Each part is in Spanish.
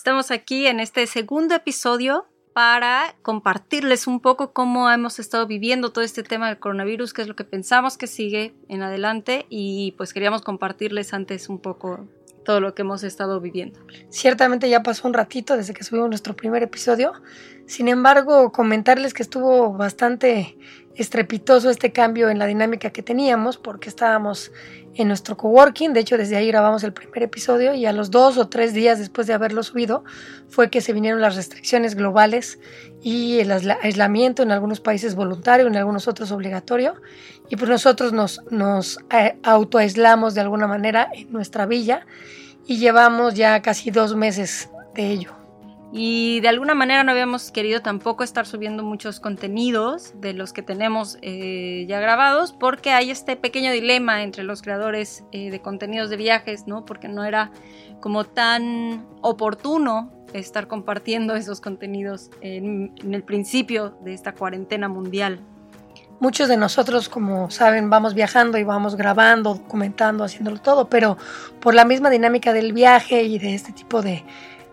Estamos aquí en este segundo episodio para compartirles un poco cómo hemos estado viviendo todo este tema del coronavirus, qué es lo que pensamos que sigue en adelante y pues queríamos compartirles antes un poco todo lo que hemos estado viviendo. Ciertamente ya pasó un ratito desde que subimos nuestro primer episodio. Sin embargo, comentarles que estuvo bastante estrepitoso este cambio en la dinámica que teníamos porque estábamos en nuestro coworking. De hecho, desde ahí grabamos el primer episodio y a los dos o tres días después de haberlo subido fue que se vinieron las restricciones globales y el aislamiento en algunos países voluntario, en algunos otros obligatorio. Y pues nosotros nos, nos eh, autoaislamos de alguna manera en nuestra villa y llevamos ya casi dos meses de ello. Y de alguna manera no habíamos querido tampoco estar subiendo muchos contenidos de los que tenemos eh, ya grabados porque hay este pequeño dilema entre los creadores eh, de contenidos de viajes, ¿no? Porque no era como tan oportuno estar compartiendo esos contenidos en, en el principio de esta cuarentena mundial. Muchos de nosotros, como saben, vamos viajando y vamos grabando, documentando, haciéndolo todo, pero por la misma dinámica del viaje y de este tipo de,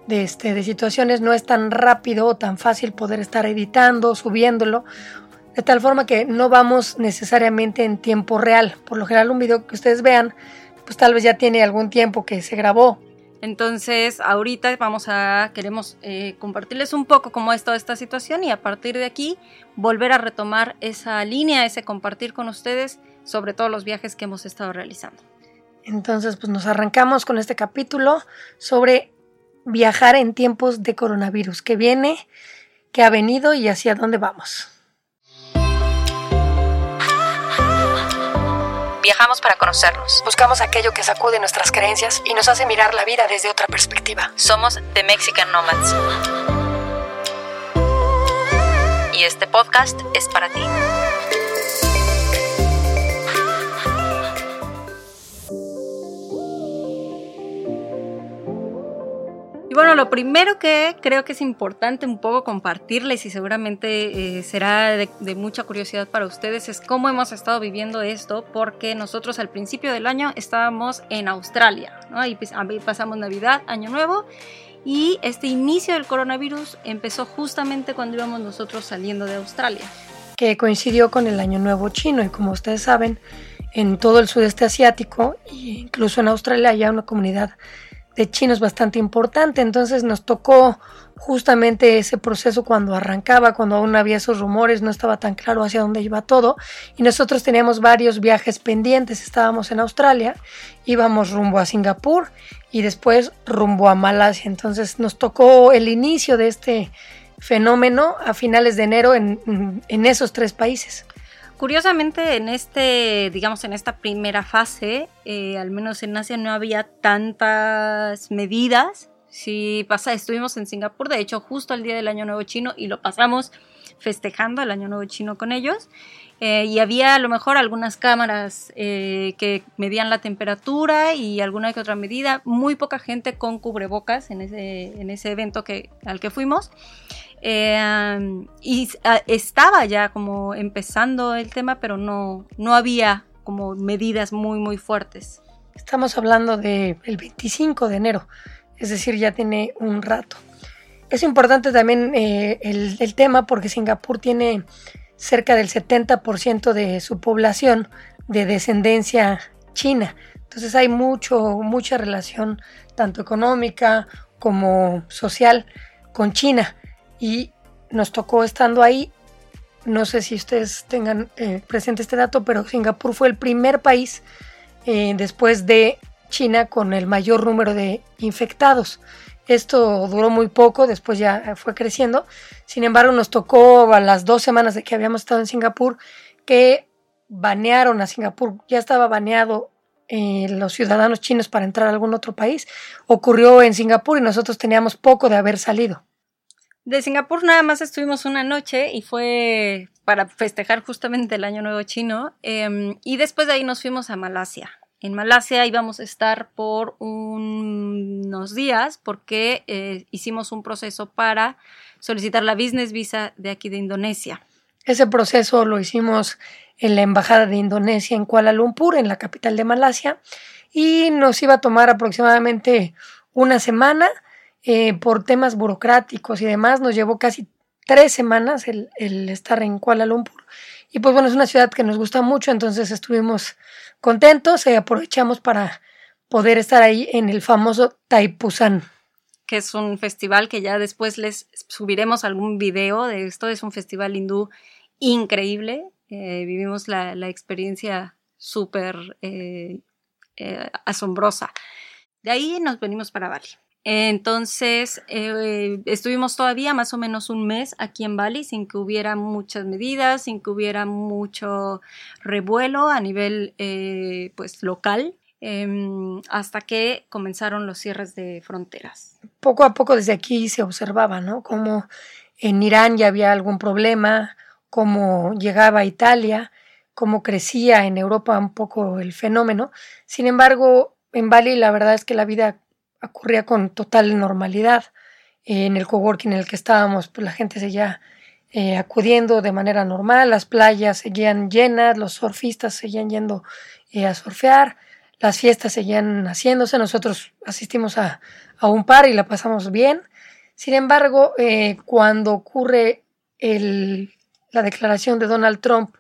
de, este, de situaciones no es tan rápido o tan fácil poder estar editando, subiéndolo, de tal forma que no vamos necesariamente en tiempo real. Por lo general un video que ustedes vean, pues tal vez ya tiene algún tiempo que se grabó. Entonces, ahorita vamos a, queremos eh, compartirles un poco cómo es toda esta situación y a partir de aquí volver a retomar esa línea, ese compartir con ustedes sobre todos los viajes que hemos estado realizando. Entonces, pues nos arrancamos con este capítulo sobre viajar en tiempos de coronavirus, que viene, que ha venido y hacia dónde vamos. Viajamos para conocernos. Buscamos aquello que sacude nuestras creencias y nos hace mirar la vida desde otra perspectiva. Somos The Mexican Nomads. Y este podcast es para ti. Lo primero que creo que es importante un poco compartirles y seguramente eh, será de, mucha curiosidad para ustedes es cómo hemos estado viviendo esto, porque nosotros al principio del año estábamos en Australia, ¿no? Ahí, pasamos Navidad, Año Nuevo, y este inicio del coronavirus empezó justamente cuando íbamos nosotros saliendo de Australia. Que coincidió con el Año Nuevo chino y como ustedes saben, en todo el sudeste asiático e incluso en Australia hay una comunidad de chinos bastante importante, entonces nos tocó justamente ese proceso cuando arrancaba, cuando aún había esos rumores, no estaba tan claro hacia dónde iba todo. Y nosotros teníamos varios viajes pendientes, estábamos en Australia, íbamos rumbo a Singapur y después rumbo a Malasia, entonces nos tocó el inicio de este fenómeno a finales de enero en, en esos tres países. Curiosamente, en este, digamos, en esta primera fase, eh, al menos en Asia no había tantas medidas. Si pasa, estuvimos en Singapur, de hecho, justo al día del Año Nuevo Chino y lo pasamos festejando el Año Nuevo Chino con ellos. Eh, y había a lo mejor algunas cámaras eh, que medían la temperatura y alguna que otra medida. Muy poca gente con cubrebocas en ese, en ese evento que, al que fuimos. Eh, y ah, estaba ya como empezando el tema, pero no, no había como medidas muy, muy fuertes. Estamos hablando del 25 de enero, es decir, ya tiene un rato. Es importante también eh, el, el, tema porque Singapur tiene cerca del 70% de su población de descendencia china. Entonces hay mucho, mucha relación, tanto económica como social, con China y nos tocó estando ahí. No sé si ustedes tengan eh, presente este dato, pero Singapur fue el primer país eh, después de China con el mayor número de infectados. Esto duró muy poco, después ya fue creciendo. Sin embargo, nos tocó a las dos semanas de que habíamos estado en Singapur que banearon a Singapur. Ya estaba baneado eh, los ciudadanos chinos para entrar a algún otro país. Ocurrió en Singapur y nosotros teníamos poco de haber salido. De Singapur nada más estuvimos una noche y fue para festejar justamente el Año Nuevo Chino. Em, y después de ahí nos fuimos a Malasia. En Malasia íbamos a estar por unos días porque eh, hicimos un proceso para solicitar la business visa de aquí de Indonesia. Ese proceso lo hicimos en la Embajada de Indonesia en Kuala Lumpur, en la capital de Malasia, y nos iba a tomar aproximadamente una semana eh, por temas burocráticos y demás, nos llevó casi tres semanas el, estar en Kuala Lumpur. Y pues bueno, es una ciudad que nos gusta mucho, entonces estuvimos contentos y aprovechamos para poder estar ahí en el famoso Taipusan. Que es un festival que ya después les subiremos algún video de esto. Es un festival hindú increíble. Eh, vivimos la, la experiencia súper eh, eh, asombrosa. De ahí nos venimos para Bali. Entonces, eh, estuvimos todavía más o menos un mes aquí en Bali sin que hubiera muchas medidas, sin que hubiera mucho revuelo a nivel eh, pues local, em, hasta que comenzaron los cierres de fronteras. Poco a poco desde aquí se observaba, ¿no? Como en Irán ya había algún problema, cómo llegaba a Italia, cómo crecía en Europa un poco el fenómeno. Sin embargo, en Bali la verdad es que la vida ocurría con total normalidad. en el coworking en el que estábamos, pues la gente seguía eh, acudiendo de manera normal, las playas seguían llenas, los surfistas seguían yendo eh, a surfear, las fiestas seguían haciéndose, nosotros asistimos a, a un par y la pasamos bien. Sin embargo, eh, cuando ocurre el, la declaración de Donald Trump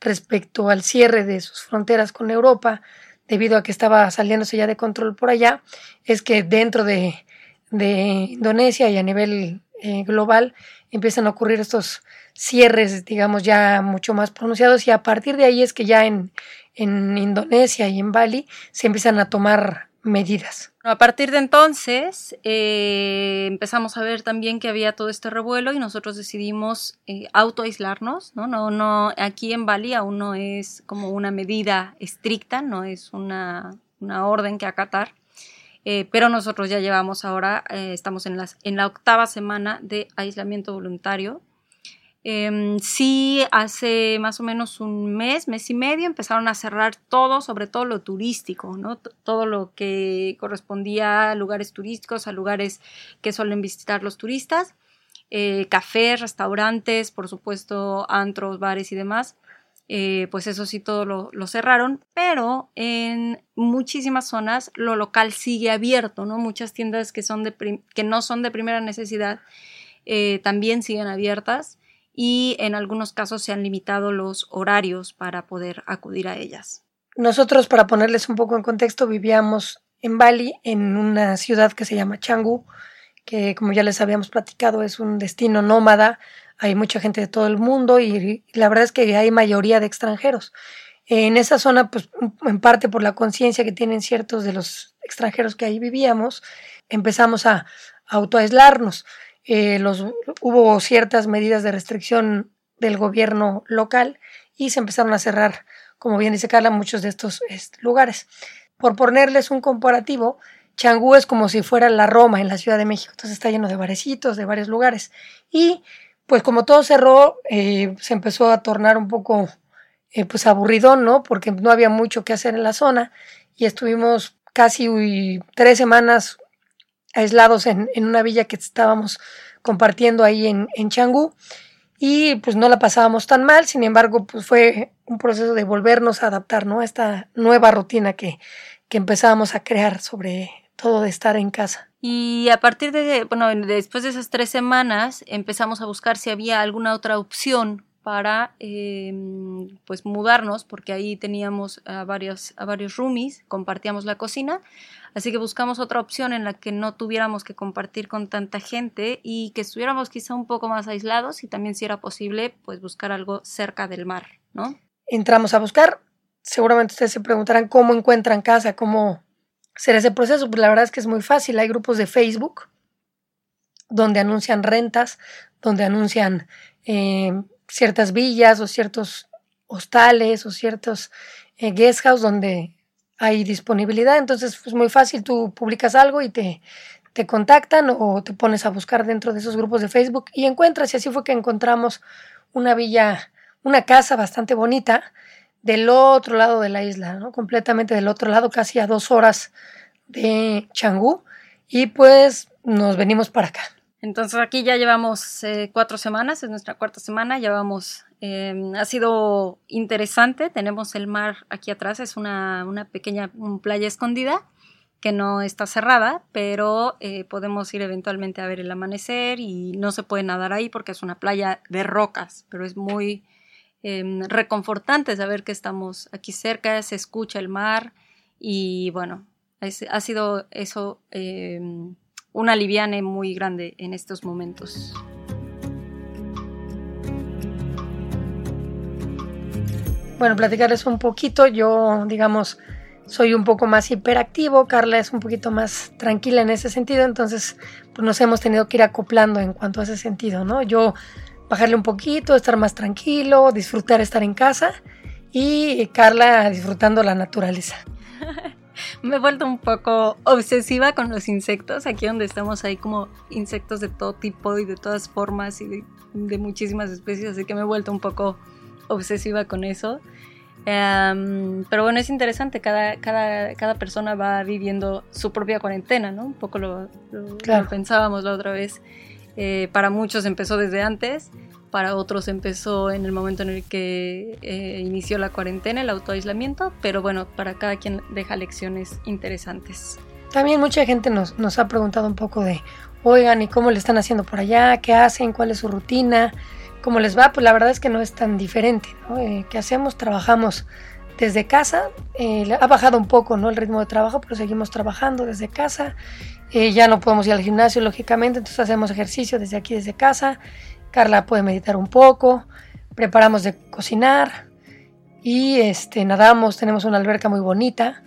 respecto al cierre de sus fronteras con Europa, debido a que estaba saliéndose ya de control por allá, es que dentro de, de Indonesia y a nivel eh, global empiezan a ocurrir estos cierres, digamos, ya mucho más pronunciados y a partir de ahí es que ya en, en Indonesia y en Bali se empiezan a tomar medidas. A partir de entonces eh, empezamos a ver también que había todo este revuelo y nosotros decidimos eh, autoaislarnos, ¿no? No, no, aquí en Bali aún no es como una medida estricta, no es una, una orden que acatar, eh, pero nosotros ya llevamos ahora, estamos en, las, en la octava semana de aislamiento voluntario Em, sí, hace más o menos un mes, mes y medio, empezaron a cerrar todo, sobre todo lo turístico, ¿no? todo lo que correspondía a lugares turísticos, a lugares que suelen visitar los turistas, eh, cafés, restaurantes, por supuesto, antros, bares y demás. Eh, pues eso sí, todo lo, cerraron, pero en muchísimas zonas lo local sigue abierto, ¿no? Muchas tiendas que, son que no son de primera necesidad eh, también siguen abiertas y en algunos casos se han limitado los horarios para poder acudir a ellas. Nosotros, para ponerles un poco en contexto, vivíamos en Bali, en una ciudad que se llama Canggu, que como ya les habíamos platicado es un destino nómada, hay mucha gente de todo el mundo y la verdad es que hay mayoría de extranjeros. En esa zona, pues en parte por la conciencia que tienen ciertos de los extranjeros que ahí vivíamos, empezamos a autoaislarnos eh, los, hubo ciertas medidas de restricción del gobierno local y se empezaron a cerrar, como bien dice Carla, muchos de estos lugares. Por ponerles un comparativo, Changú es como si fuera la Roma en la Ciudad de México, entonces está lleno de barecitos, de varios lugares. Y pues como todo cerró, eh, se empezó a tornar un poco eh, pues aburridón, ¿no? Porque no había mucho que hacer en la zona y estuvimos casi tres semanas aislados en, en, una villa que estábamos compartiendo ahí en, en Changú y pues no la pasábamos tan mal, sin embargo pues fue un proceso de volvernos a adaptar ¿no? a esta nueva rutina que, que empezábamos a crear sobre todo de estar en casa. Y a partir de, bueno, después de esas tres semanas empezamos a buscar si había alguna otra opción para eh, pues mudarnos, porque ahí teníamos a varios, a varios roomies, compartíamos la cocina, así que buscamos otra opción en la que no tuviéramos que compartir con tanta gente y que estuviéramos quizá un poco más aislados y también si era posible pues buscar algo cerca del mar, ¿no? Entramos a buscar, seguramente ustedes se preguntarán cómo encuentran casa, cómo será ese proceso, pues la verdad es que es muy fácil, hay grupos de Facebook donde anuncian rentas, donde anuncian... Eh, ciertas villas o ciertos hostales o ciertos eh, guest house donde hay disponibilidad. Entonces es pues, muy fácil, tú publicas algo y te, te contactan o te pones a buscar dentro de esos grupos de Facebook y encuentras. Y así fue que encontramos una villa, una casa bastante bonita del otro lado de la isla, ¿no? completamente del otro lado, casi a dos horas de Changú. Y pues nos venimos para acá. Entonces aquí ya llevamos eh, cuatro semanas, es nuestra cuarta semana, ya vamos, eh, ha sido interesante, tenemos el mar aquí atrás, es una, una pequeña playa escondida que no está cerrada, pero eh, podemos ir eventualmente a ver el amanecer y no se puede nadar ahí porque es una playa de rocas, pero es muy em, reconfortante saber que estamos aquí cerca, se escucha el mar y bueno, ha sido eso em, un aliviane muy grande en estos momentos. Bueno, platicarles un poquito, yo digamos soy un poco más hiperactivo, Carla es un poquito más tranquila en ese sentido, entonces pues nos hemos tenido que ir acoplando en cuanto a ese sentido, ¿no? Yo bajarle un poquito, estar más tranquilo, disfrutar estar en casa y Carla disfrutando la naturaleza. Me he vuelto un poco obsesiva con los insectos, aquí donde estamos hay como insectos de todo tipo y de todas formas y de, de muchísimas especies, así que me he vuelto un poco obsesiva con eso. Em, pero bueno, es interesante, cada, cada, cada, persona va viviendo su propia cuarentena, ¿no? Un poco lo, pensábamos la otra vez. Eh, para muchos empezó desde antes, para otros empezó en el momento en el que eh, inició la cuarentena, el autoaislamiento, pero bueno, para cada quien deja lecciones interesantes. También mucha gente nos, nos ha preguntado un poco de, oigan, ¿y cómo le están haciendo por allá? ¿Qué hacen? ¿Cuál es su rutina? ¿Cómo les va? Pues la verdad es que no es tan diferente. ¿no? Eh, ¿Qué hacemos? Trabajamos desde casa. Eh, ha bajado un poco ¿no? el ritmo de trabajo, pero seguimos trabajando desde casa. Eh, ya no podemos ir al gimnasio, lógicamente, entonces hacemos ejercicio desde aquí, desde casa. Carla puede meditar un poco. Preparamos de cocinar. Y este, nadamos, tenemos una alberca muy bonita.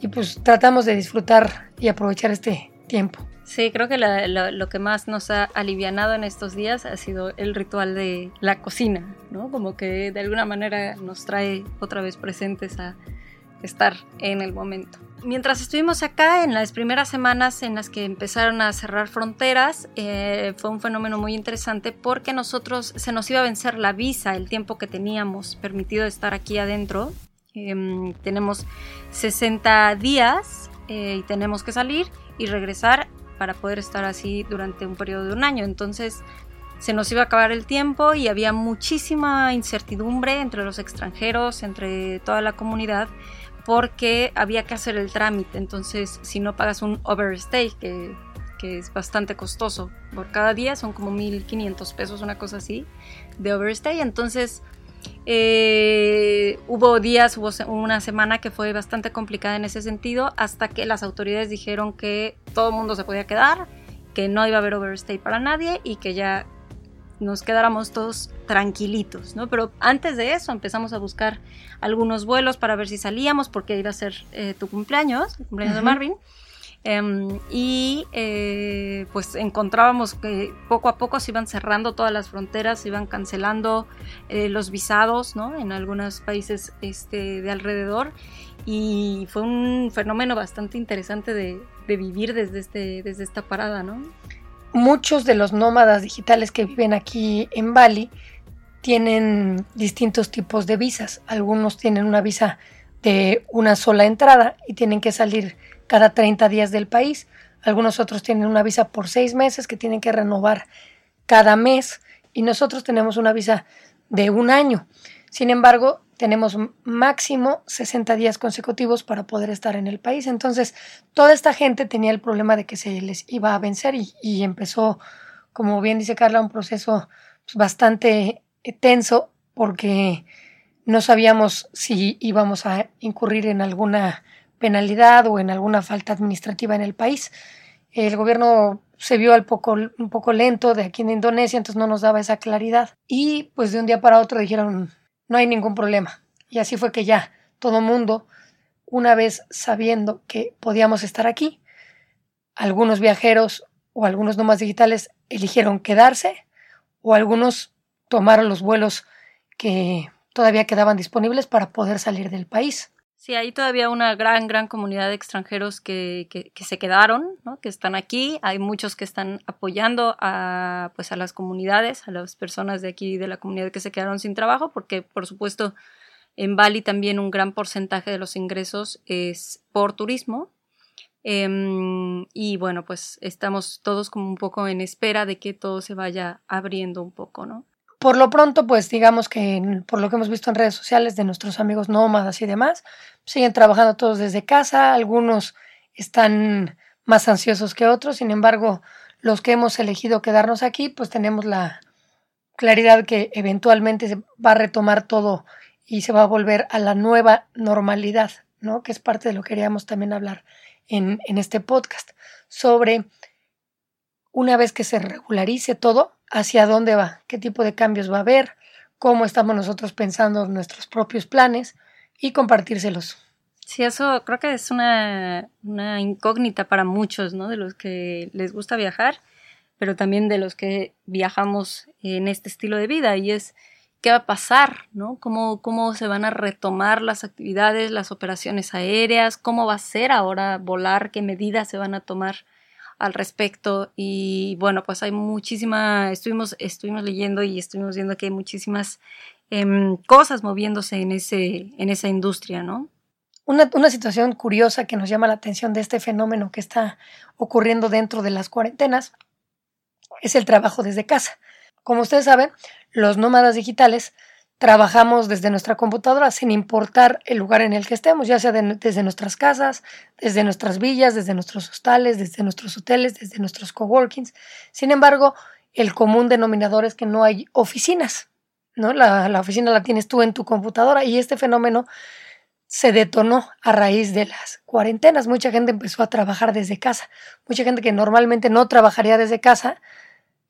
Y pues tratamos de disfrutar y aprovechar este tiempo. Sí, creo que lo que más nos ha alivianado en estos días ha sido el ritual de la cocina, ¿no? Como que de alguna manera nos trae otra vez presentes a estar en el momento. Mientras estuvimos acá, en las primeras semanas en las que empezaron a cerrar fronteras, eh, fue un fenómeno muy interesante porque nosotros se nos iba a vencer la visa, el tiempo que teníamos permitido estar aquí adentro. Em, tenemos 60 días eh, y tenemos que salir y regresar para poder estar así durante un periodo de un año. Entonces se nos iba a acabar el tiempo y había muchísima incertidumbre entre los extranjeros, entre toda la comunidad, porque había que hacer el trámite. Entonces, si no pagas un overstay, que, que es bastante costoso por cada día, son como 1.500 pesos, una cosa así, de overstay. Entonces, eh, hubo días, hubo una semana que fue bastante complicada en ese sentido, hasta que las autoridades dijeron que todo el mundo se podía quedar, que no iba a haber overstay para nadie y que ya nos quedáramos todos tranquilitos, ¿no? Pero antes de eso empezamos a buscar algunos vuelos para ver si salíamos, porque iba a ser eh, tu cumpleaños, el cumpleaños de Marvin. Em, y eh, pues encontrábamos que poco a poco se iban cerrando todas las fronteras, se iban cancelando eh, los visados ¿no? en algunos países este, de alrededor y fue un fenómeno bastante interesante de, de vivir desde, este, desde esta parada. ¿no? Muchos de los nómadas digitales que viven aquí en Bali tienen distintos tipos de visas. Algunos tienen una visa de una sola entrada y tienen que salir cada 30 días del país. Algunos otros tienen una visa por seis meses que tienen que renovar cada mes y nosotros tenemos una visa de un año. Sin embargo, tenemos máximo 60 días consecutivos para poder estar en el país. Entonces, toda esta gente tenía el problema de que se les iba a vencer y, empezó, como bien dice Carla, un proceso pues, bastante tenso porque no sabíamos si íbamos a incurrir en alguna penalidad o en alguna falta administrativa en el país. El gobierno se vio al poco, un poco lento de aquí en Indonesia, entonces no nos daba esa claridad. Y pues de un día para otro dijeron, no hay ningún problema. Y así fue que ya todo mundo, una vez sabiendo que podíamos estar aquí, algunos viajeros o algunos nomás digitales eligieron quedarse o algunos tomaron los vuelos que todavía quedaban disponibles para poder salir del país. Sí, hay todavía una gran, gran comunidad de extranjeros que, que, se quedaron, ¿no? que están aquí. Hay muchos que están apoyando a, pues, a las comunidades, a las personas de aquí de la comunidad que se quedaron sin trabajo, porque por supuesto en Bali también un gran porcentaje de los ingresos es por turismo. Em, y bueno, pues estamos todos como un poco en espera de que todo se vaya abriendo un poco, ¿no? Por lo pronto, pues digamos que por lo que hemos visto en redes sociales de nuestros amigos nómadas y demás, siguen trabajando todos desde casa, algunos están más ansiosos que otros. Sin embargo, los que hemos elegido quedarnos aquí, pues tenemos la claridad que eventualmente se va a retomar todo y se va a volver a la nueva normalidad, ¿no? Que es parte de lo que queríamos también hablar en, en este podcast, sobre una vez que se regularice todo, hacia dónde va, qué tipo de cambios va a haber, cómo estamos nosotros pensando nuestros propios planes y compartírselos. Sí, eso creo que es una, una incógnita para muchos, ¿no? De los que les gusta viajar, pero también de los que viajamos en este estilo de vida y es qué va a pasar, ¿no? Cómo, cómo se van a retomar las actividades, las operaciones aéreas, cómo va a ser ahora volar, qué medidas se van a tomar al respecto y bueno, pues hay muchísima, estuvimos, estuvimos leyendo y estuvimos viendo que hay muchísimas em, cosas moviéndose en, ese, en esa industria, ¿no? Una, una, situación curiosa que nos llama la atención de este fenómeno que está ocurriendo dentro de las cuarentenas es el trabajo desde casa. Como ustedes saben, los nómadas digitales trabajamos desde nuestra computadora sin importar el lugar en el que estemos, ya sea desde nuestras casas, desde nuestras villas, desde nuestros hostales, desde nuestros hoteles, desde nuestros coworkings. Sin embargo, el común denominador es que no hay oficinas, ¿no? La, la oficina la tienes tú en tu computadora y este fenómeno se detonó a raíz de las cuarentenas. Mucha gente empezó a trabajar desde casa. Mucha gente que normalmente no trabajaría desde casa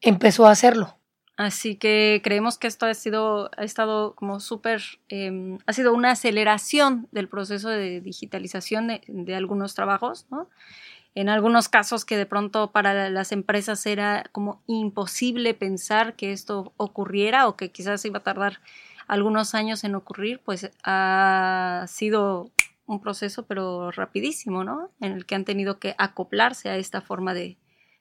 empezó a hacerlo. Así que creemos que esto ha sido, ha estado como súper, em, ha sido una aceleración del proceso de digitalización de, algunos trabajos, ¿no? En algunos casos que de pronto para las empresas era como imposible pensar que esto ocurriera o que quizás iba a tardar algunos años en ocurrir, pues ha sido un proceso pero rapidísimo, ¿no? En el que han tenido que acoplarse a esta forma de,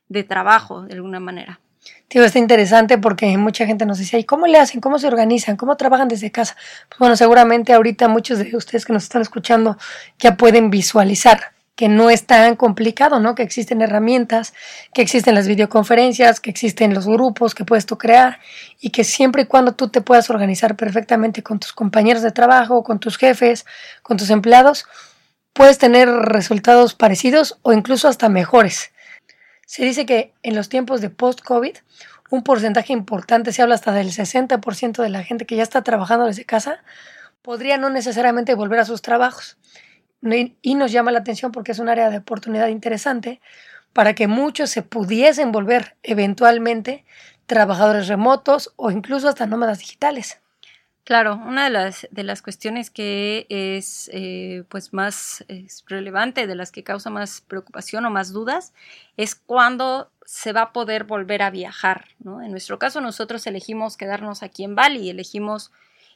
de trabajo de alguna manera. Tío, está interesante porque mucha gente nos decía, ¿y cómo le hacen? ¿Cómo se organizan? ¿Cómo trabajan desde casa? Pues bueno, seguramente ahorita muchos de ustedes que nos están escuchando ya pueden visualizar que no es tan complicado, ¿no? Que existen herramientas, que existen las videoconferencias, que existen los grupos que puedes tú crear y que siempre y cuando tú te puedas organizar perfectamente con tus compañeros de trabajo, con tus jefes, con tus empleados, puedes tener resultados parecidos o incluso hasta mejores. Se dice que en los tiempos de post-COVID, un porcentaje importante, se habla hasta del 60% de la gente que ya está trabajando desde casa, podría no necesariamente volver a sus trabajos. Y nos llama la atención porque es un área de oportunidad interesante para que muchos se pudiesen volver eventualmente trabajadores remotos o incluso hasta nómadas digitales. Claro, una de las, de las cuestiones que es eh, pues más relevante, de las que causa más preocupación o más dudas, es cuándo se va a poder volver a viajar. ¿no? En nuestro caso, nosotros elegimos quedarnos aquí en Bali, elegimos,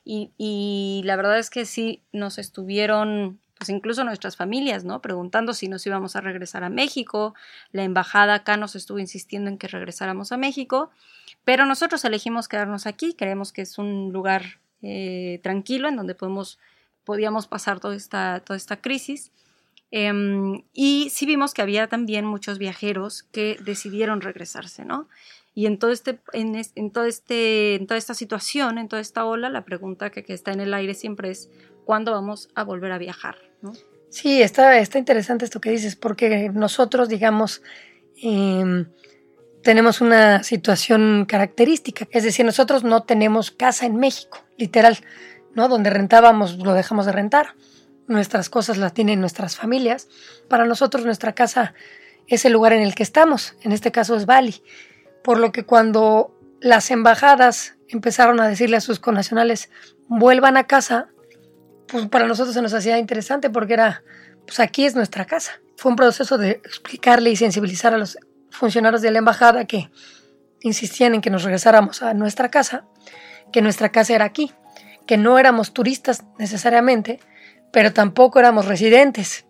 y, y la verdad es que sí nos estuvieron pues incluso nuestras familias, ¿no? Preguntando si nos íbamos a regresar a México. La embajada acá nos estuvo insistiendo en que regresáramos a México, pero nosotros elegimos quedarnos aquí. Creemos que es un lugar eh, tranquilo en donde podemos, podíamos pasar toda esta, toda esta crisis. Em, y sí vimos que había también muchos viajeros que decidieron regresarse, ¿no? Y en, este, en, en, todo este, toda esta situación, en toda esta ola, la pregunta que, que, está en el aire siempre es, ¿cuándo vamos a volver a viajar? ¿no? Sí, está, está interesante esto que dices, porque nosotros, digamos, eh, tenemos una situación característica, es decir, nosotros no tenemos casa en México, literal, ¿no? Donde rentábamos lo dejamos de rentar, nuestras cosas las tienen nuestras familias, para nosotros nuestra casa es el lugar en el que estamos, en este caso es Bali, por lo que cuando las embajadas empezaron a decirle a sus connacionales vuelvan a casa, pues para nosotros se nos hacía interesante porque era, pues aquí es nuestra casa. Fue un proceso de explicarle y sensibilizar a los funcionarios de la embajada que insistían en que nos regresáramos a nuestra casa, que nuestra casa era aquí, que no éramos turistas necesariamente, pero tampoco éramos residentes,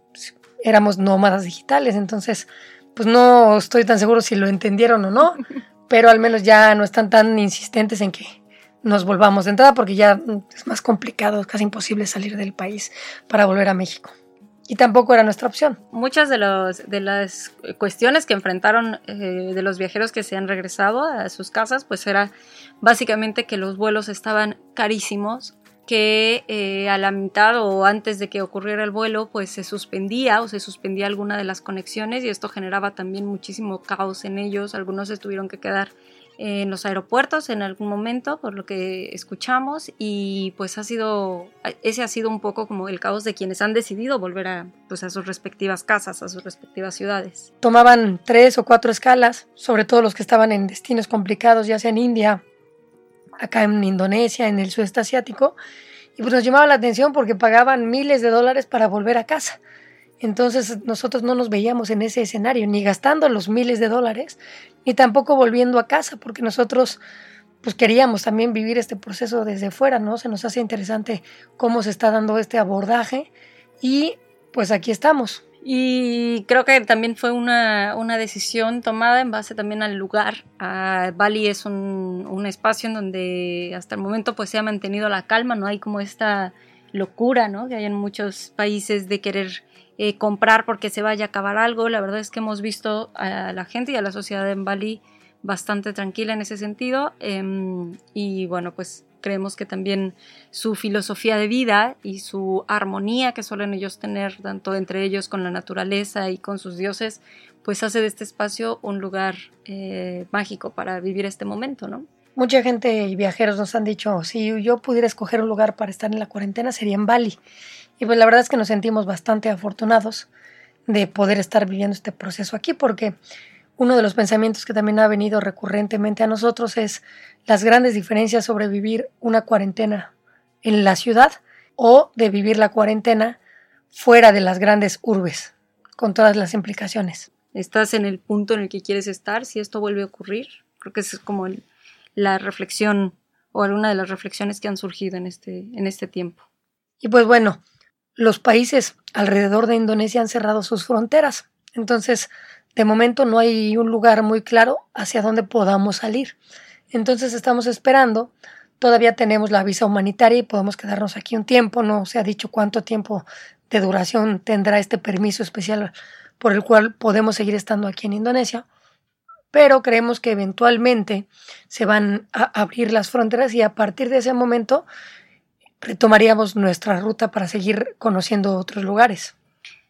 éramos nómadas digitales, entonces pues no estoy tan seguro si lo entendieron o no, pero al menos ya no están tan insistentes en que nos volvamos de entrada porque ya es más complicado, casi imposible salir del país para volver a México y tampoco era nuestra opción. Muchas de, los, de las cuestiones que enfrentaron eh, de los viajeros que se han regresado a sus casas, pues era básicamente que los vuelos estaban carísimos que eh, a la mitad o antes de que ocurriera el vuelo, pues se suspendía o se suspendía alguna de las conexiones y esto generaba también muchísimo caos en ellos. Algunos se tuvieron que quedar en los aeropuertos en algún momento, por lo que escuchamos, y pues ha sido, ese ha sido un poco como el caos de quienes han decidido volver a, pues, a sus respectivas casas, a sus respectivas ciudades. Tomaban tres o cuatro escalas, sobre todo los que estaban en destinos complicados, ya sea en India, acá en Indonesia, en el sudeste asiático, y pues nos llamaba la atención porque pagaban miles de dólares para volver a casa. Entonces nosotros no nos veíamos en ese escenario, ni gastando los miles de dólares, ni tampoco volviendo a casa, porque nosotros pues queríamos también vivir este proceso desde fuera, ¿no? Se nos hace interesante cómo se está dando este abordaje y pues aquí estamos. Y creo que también fue una, una, decisión tomada en base también al lugar. Bali es un, un, espacio en donde hasta el momento pues se ha mantenido la calma, no hay como esta locura ¿no? que hay en muchos países de querer eh, comprar porque se vaya a acabar algo. La verdad es que hemos visto a la gente y a la sociedad en Bali bastante tranquila en ese sentido. Em, y bueno, pues creemos que también su filosofía de vida y su armonía que suelen ellos tener, tanto entre ellos con la naturaleza y con sus dioses, pues hace de este espacio un lugar eh, mágico para vivir este momento, ¿no? Mucha gente y viajeros nos han dicho, si yo pudiera escoger un lugar para estar en la cuarentena sería en Bali. Y pues la verdad es que nos sentimos bastante afortunados de poder estar viviendo este proceso aquí porque uno de los pensamientos que también ha venido recurrentemente a nosotros es las grandes diferencias sobre vivir una cuarentena en la ciudad o de vivir la cuarentena fuera de las grandes urbes, con todas las implicaciones. Estás en el punto en el que quieres estar si esto vuelve a ocurrir. Creo que es como la reflexión o alguna de las reflexiones que han surgido en este, en este tiempo. Y pues bueno, los países alrededor de Indonesia han cerrado sus fronteras. Entonces, de momento no hay un lugar muy claro hacia dónde podamos salir. Entonces estamos esperando. Todavía tenemos la visa humanitaria y podemos quedarnos aquí un tiempo. No se ha dicho cuánto tiempo de duración tendrá este permiso especial por el cual podemos seguir estando aquí en Indonesia. Pero creemos que eventualmente se van a abrir las fronteras y a partir de ese momento retomaríamos nuestra ruta para seguir conociendo otros lugares.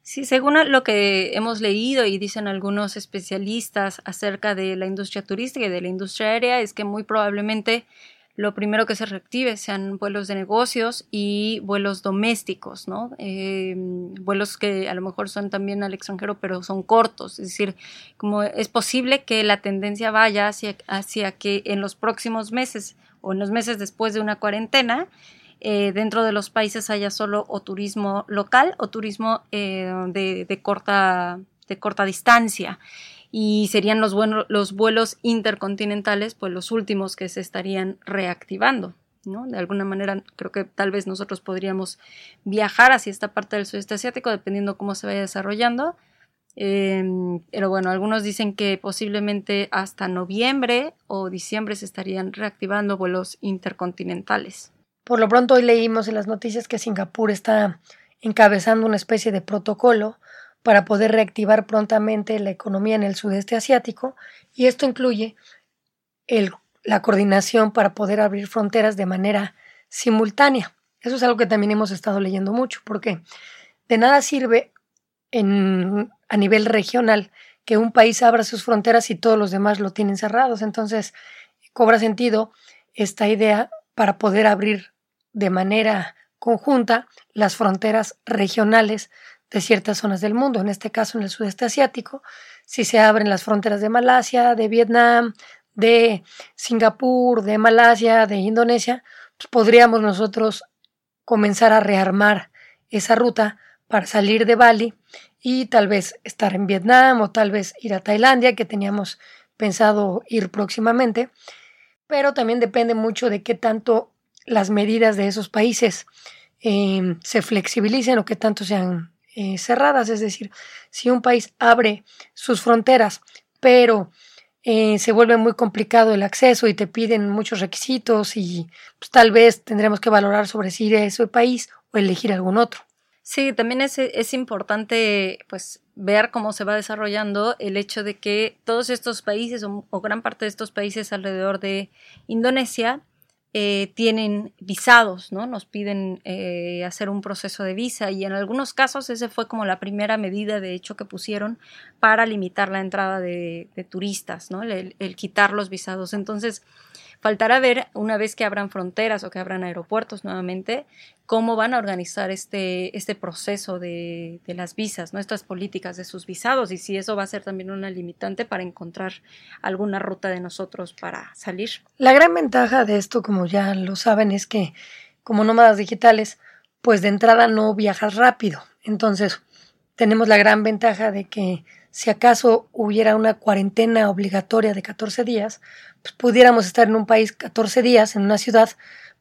Sí, según lo que hemos leído y dicen algunos especialistas acerca de la industria turística y de la industria aérea, es que muy probablemente lo primero que se reactive sean vuelos de negocios y vuelos domésticos, ¿no? Eh, vuelos que a lo mejor son también al extranjero, pero son cortos. Es decir, como es posible que la tendencia vaya hacia, hacia que en los próximos meses o en los meses después de una cuarentena, eh, dentro de los países haya solo o turismo local o turismo eh, de, corta, de corta distancia. Y serían los, los vuelos intercontinentales, pues los últimos que se estarían reactivando. ¿no? De alguna manera, creo que tal vez nosotros podríamos viajar hacia esta parte del sudeste asiático, dependiendo cómo se vaya desarrollando. Em, pero bueno, algunos dicen que posiblemente hasta noviembre o diciembre se estarían reactivando vuelos intercontinentales. Por lo pronto hoy leímos en las noticias que Singapur está encabezando una especie de protocolo para poder reactivar prontamente la economía en el sudeste asiático y esto incluye la coordinación para poder abrir fronteras de manera simultánea. Eso es algo que también hemos estado leyendo mucho porque de nada sirve a nivel regional que un país abra sus fronteras y todos los demás lo tienen cerrados. Entonces cobra sentido esta idea para poder abrir de manera conjunta las fronteras regionales de ciertas zonas del mundo, en este caso en el sudeste asiático, si se abren las fronteras de Malasia, de Vietnam, de Singapur, de Malasia, de Indonesia, pues podríamos nosotros comenzar a rearmar esa ruta para salir de Bali y tal vez estar en Vietnam o tal vez ir a Tailandia, que teníamos pensado ir próximamente, pero también depende mucho de qué tanto las medidas de esos países em, se flexibilicen o que tanto sean eh, cerradas. Es decir, si un país abre sus fronteras, pero eh, se vuelve muy complicado el acceso y te piden muchos requisitos y pues, tal vez tendremos que valorar sobre si ir a ese país o elegir algún otro. Sí, también es, es importante pues ver cómo se va desarrollando el hecho de que todos estos países o gran parte de estos países alrededor de Indonesia eh, tienen visados, ¿no? Nos piden eh, hacer un proceso de visa y en algunos casos ese fue como la primera medida de hecho que pusieron para limitar la entrada de, turistas, ¿no? El, el, quitar los visados. Entonces, faltará ver una vez que abran fronteras o que abran aeropuertos nuevamente, cómo van a organizar este, este proceso de, las visas, nuestras políticas de sus visados y si eso va a ser también una limitante para encontrar alguna ruta de nosotros para salir. La gran ventaja de esto, como ya lo saben, es que como nómadas digitales, pues de entrada no viajas rápido. Entonces, tenemos la gran ventaja de que si acaso hubiera una cuarentena obligatoria de 14 días, pues pudiéramos estar en un país 14 días, en una ciudad,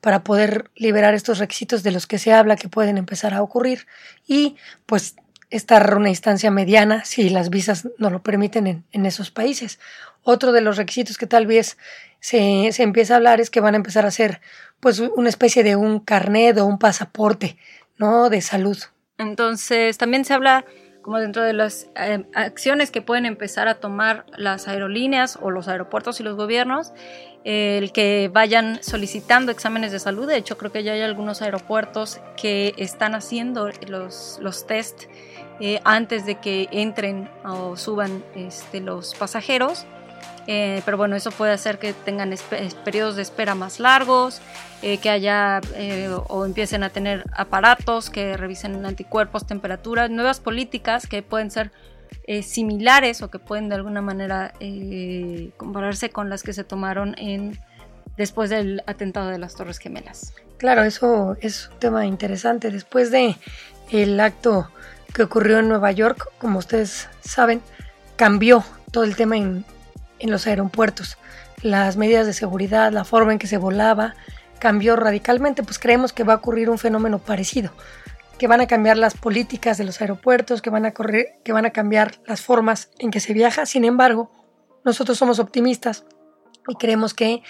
para poder liberar estos requisitos de los que se habla que pueden empezar a ocurrir y pues estar una instancia mediana si las visas no lo permiten en, esos países. Otro de los requisitos que tal vez se, se, empieza a hablar es que van a empezar a hacer pues una especie de un carnet o un pasaporte, ¿no? De salud. Entonces también se habla como dentro de las eh, acciones que pueden empezar a tomar las aerolíneas o los aeropuertos y los gobiernos, el que vayan solicitando exámenes de salud. De hecho, creo que ya hay algunos aeropuertos que están haciendo los, los test eh, antes de que entren o suban este, los pasajeros. Eh, pero bueno, eso puede hacer que tengan periodos de espera más largos, eh, que haya eh, o empiecen a tener aparatos que revisen anticuerpos, temperatura, nuevas políticas que pueden ser similares o que pueden de alguna manera compararse con las que se tomaron en después del atentado de las Torres Gemelas. Claro, eso es un tema interesante. Después de el acto que ocurrió en Nueva York, como ustedes saben, cambió todo el tema en, en los aeropuertos. Las medidas de seguridad, la forma en que se volaba, cambió radicalmente, pues creemos que va a ocurrir un fenómeno parecido, que van a cambiar las políticas de los aeropuertos, que van a, correr, que van a cambiar las formas en que se viaja. Sin embargo, nosotros somos optimistas y creemos que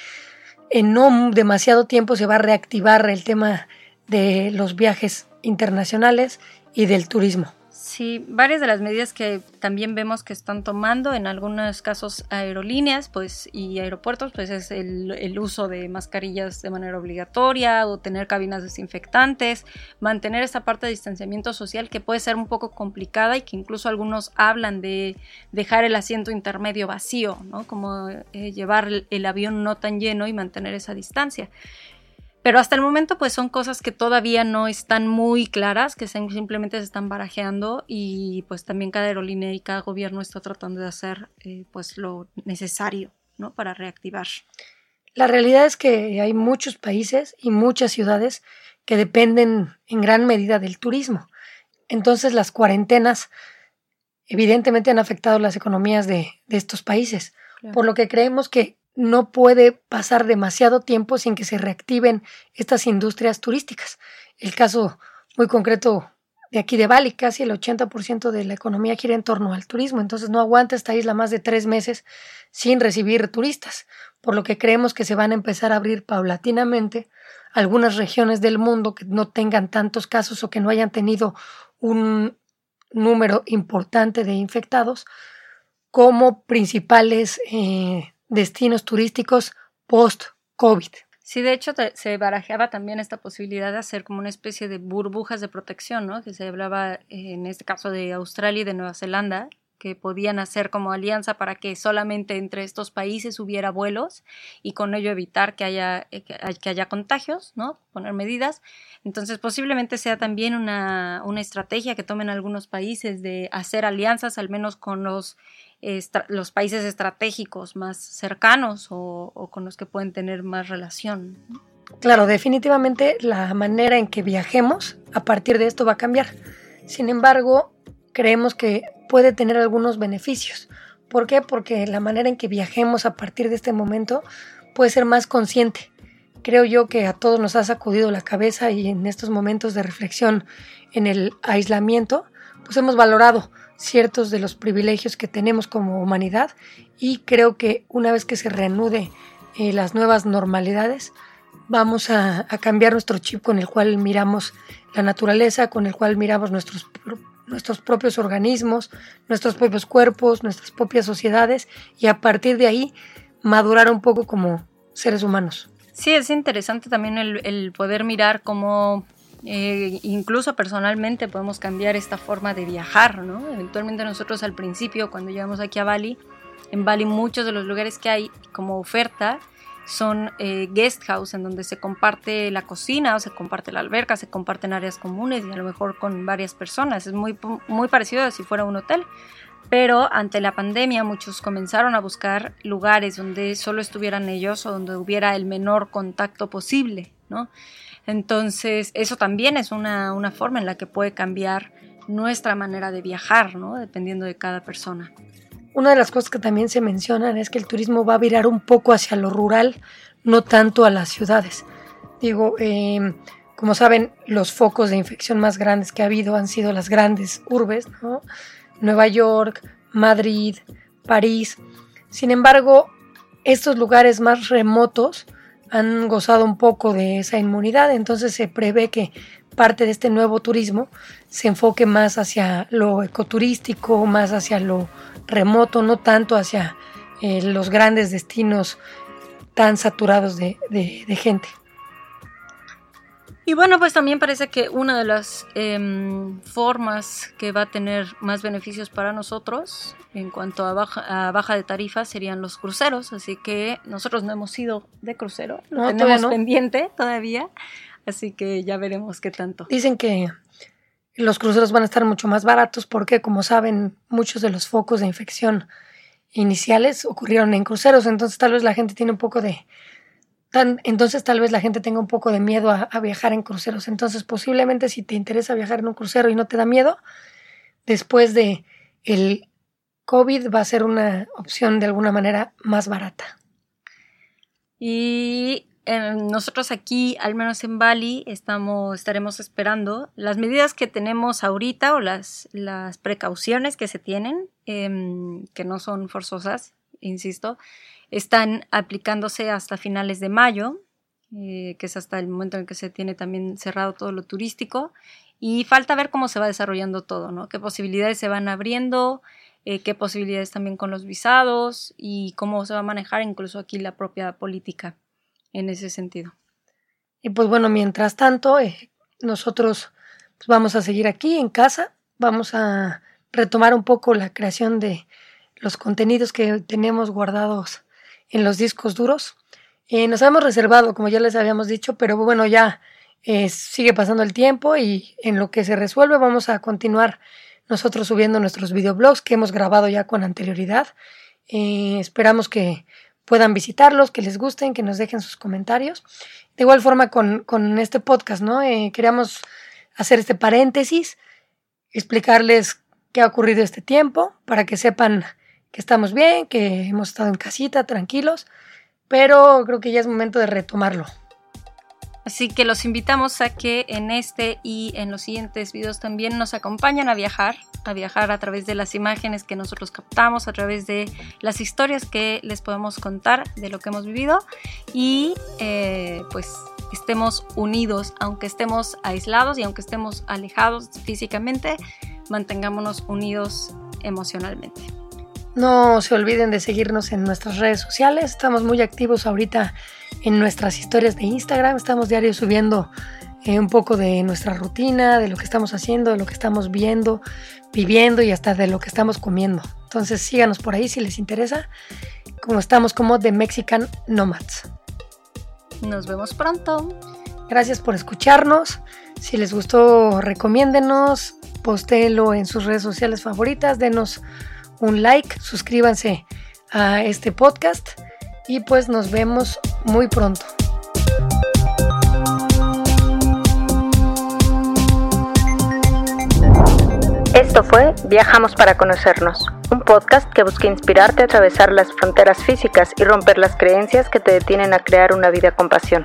en no demasiado tiempo se va a reactivar el tema de los viajes internacionales y del turismo. Sí, varias de las medidas que también vemos que están tomando en algunos casos aerolíneas pues, y aeropuertos, pues es el, uso de mascarillas de manera obligatoria o tener cabinas desinfectantes, mantener esa parte de distanciamiento social que puede ser un poco complicada y que incluso algunos hablan de dejar el asiento intermedio vacío, ¿no? como eh, llevar el avión no tan lleno y mantener esa distancia. Pero hasta el momento pues son cosas que todavía no están muy claras, que simplemente se están barajeando y pues también cada aerolínea y cada gobierno está tratando de hacer eh, pues lo necesario ¿no? para reactivar. La realidad es que hay muchos países y muchas ciudades que dependen en gran medida del turismo. Entonces las cuarentenas evidentemente han afectado las economías de, estos países, por lo que creemos que no puede pasar demasiado tiempo sin que se reactiven estas industrias turísticas. El caso muy concreto de aquí de Bali, casi el 80% de la economía gira en torno al turismo, entonces no aguanta esta isla más de tres meses sin recibir turistas, por lo que creemos que se van a empezar a abrir paulatinamente algunas regiones del mundo que no tengan tantos casos o que no hayan tenido un número importante de infectados como principales eh, destinos turísticos post-COVID. Sí, de hecho se barajeaba también esta posibilidad de hacer como una especie de burbujas de protección, ¿no? Que se hablaba en este caso de Australia y de Nueva Zelanda, que podían hacer como alianza para que solamente entre estos países hubiera vuelos y con ello evitar que haya, eh, que haya contagios, ¿no? Poner medidas. Entonces posiblemente sea también una, una estrategia que tomen algunos países de hacer alianzas, al menos con los los países estratégicos más cercanos o, con los que pueden tener más relación. Claro, definitivamente la manera en que viajemos a partir de esto va a cambiar. Sin embargo, creemos que puede tener algunos beneficios. ¿Por qué? Porque la manera en que viajemos a partir de este momento puede ser más consciente. Creo yo que a todos nos ha sacudido la cabeza y en estos momentos de reflexión en el aislamiento, pues hemos valorado ciertos de los privilegios que tenemos como humanidad y creo que una vez que se reanude eh, las nuevas normalidades, vamos a, cambiar nuestro chip con el cual miramos la naturaleza, con el cual miramos nuestros, nuestros propios organismos, nuestros propios cuerpos, nuestras propias sociedades y a partir de ahí madurar un poco como seres humanos. Sí, es interesante también el, poder mirar cómo eh, incluso personalmente podemos cambiar esta forma de viajar, ¿no? Eventualmente nosotros al principio, cuando llegamos aquí a Bali, en Bali muchos de los lugares que hay como oferta son eh, guest house en donde se comparte la cocina o se comparte la alberca, se comparten áreas comunes y a lo mejor con varias personas. Es muy, muy parecido a si fuera un hotel. Pero ante la pandemia muchos comenzaron a buscar lugares donde solo estuvieran ellos o donde hubiera el menor contacto posible, Entonces eso también es una, forma en la que puede cambiar nuestra manera de viajar, ¿no? Dependiendo de cada persona. Una de las cosas que también se mencionan es que el turismo va a virar un poco hacia lo rural, no tanto a las ciudades. Digo, em, como saben, los focos de infección más grandes que ha habido han sido las grandes urbes. Nueva York, Madrid, París. Sin embargo, estos lugares más remotos han gozado un poco de esa inmunidad, entonces se prevé que parte de este nuevo turismo se enfoque más hacia lo ecoturístico, más hacia lo remoto, no tanto hacia eh, los grandes destinos tan saturados de, gente. Y bueno, pues también parece que una de las em, formas que va a tener más beneficios para nosotros en cuanto a baja, a baja de tarifas serían los cruceros, así que nosotros no hemos ido de crucero, no, tenemos pendiente todavía, así que ya veremos qué tanto. Dicen que los cruceros van a estar mucho más baratos porque, como saben, muchos de los focos de infección iniciales ocurrieron en cruceros, entonces tal vez la gente tiene un poco de... Entonces tal vez la gente tenga un poco de miedo a, viajar en cruceros. Entonces posiblemente si te interesa viajar en un crucero y no te da miedo, después de el COVID va a ser una opción de alguna manera más barata. Y nosotros aquí, al menos en Bali, estamos, estaremos esperando las medidas que tenemos ahorita o las, las precauciones que se tienen, em, que no son forzosas, insisto, están aplicándose hasta finales de mayo, eh, que es hasta el momento en que se tiene también cerrado todo lo turístico, y falta ver cómo se va desarrollando todo, ¿no? Qué posibilidades se van abriendo, eh, qué posibilidades también con los visados y cómo se va a manejar incluso aquí la propia política en ese sentido. Y pues bueno, mientras tanto, eh, nosotros pues vamos a seguir aquí en casa, vamos a retomar un poco la creación de los contenidos que tenemos guardados en los discos duros. Eh, nos hemos reservado, como ya les habíamos dicho, pero bueno, ya eh, sigue pasando el tiempo y en lo que se resuelve vamos a continuar nosotros subiendo nuestros videoblogs que hemos grabado ya con anterioridad. esperamos que puedan visitarlos, que les gusten, que nos dejen sus comentarios. De igual forma con, este podcast, ¿no? Eh, queríamos hacer este paréntesis, explicarles qué ha ocurrido este tiempo, para que sepan que estamos bien, que hemos estado en casita, tranquilos, pero creo que ya es momento de retomarlo. Así que los invitamos a que en este y en los siguientes videos también nos acompañen a viajar, a viajar a través de las imágenes que nosotros captamos, a través de las historias que les podemos contar de lo que hemos vivido y eh, pues estemos unidos, aunque estemos aislados y aunque estemos alejados físicamente, mantengámonos unidos emocionalmente. No se olviden de seguirnos en nuestras redes sociales, estamos muy activos ahorita en nuestras historias de Instagram. Estamos diario subiendo eh, un poco de nuestra rutina, de lo que estamos haciendo, de lo que estamos viendo, viviendo y hasta de lo que estamos comiendo. Entonces síganos por ahí si les interesa, como estamos como The Mexican Nomads. Nos vemos pronto. Gracias por escucharnos. Si les gustó, recomiéndenos, postéenlo en sus redes sociales favoritas, denos un like, suscríbanse a este podcast y pues nos vemos muy pronto. Esto fue Viajamos para conocernos, un podcast que busca inspirarte a atravesar las fronteras físicas y romper las creencias que te detienen a crear una vida con pasión.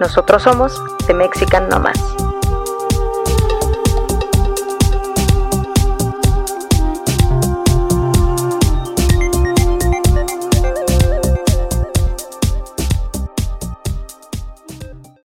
Nosotros somos The Mexican Nomads.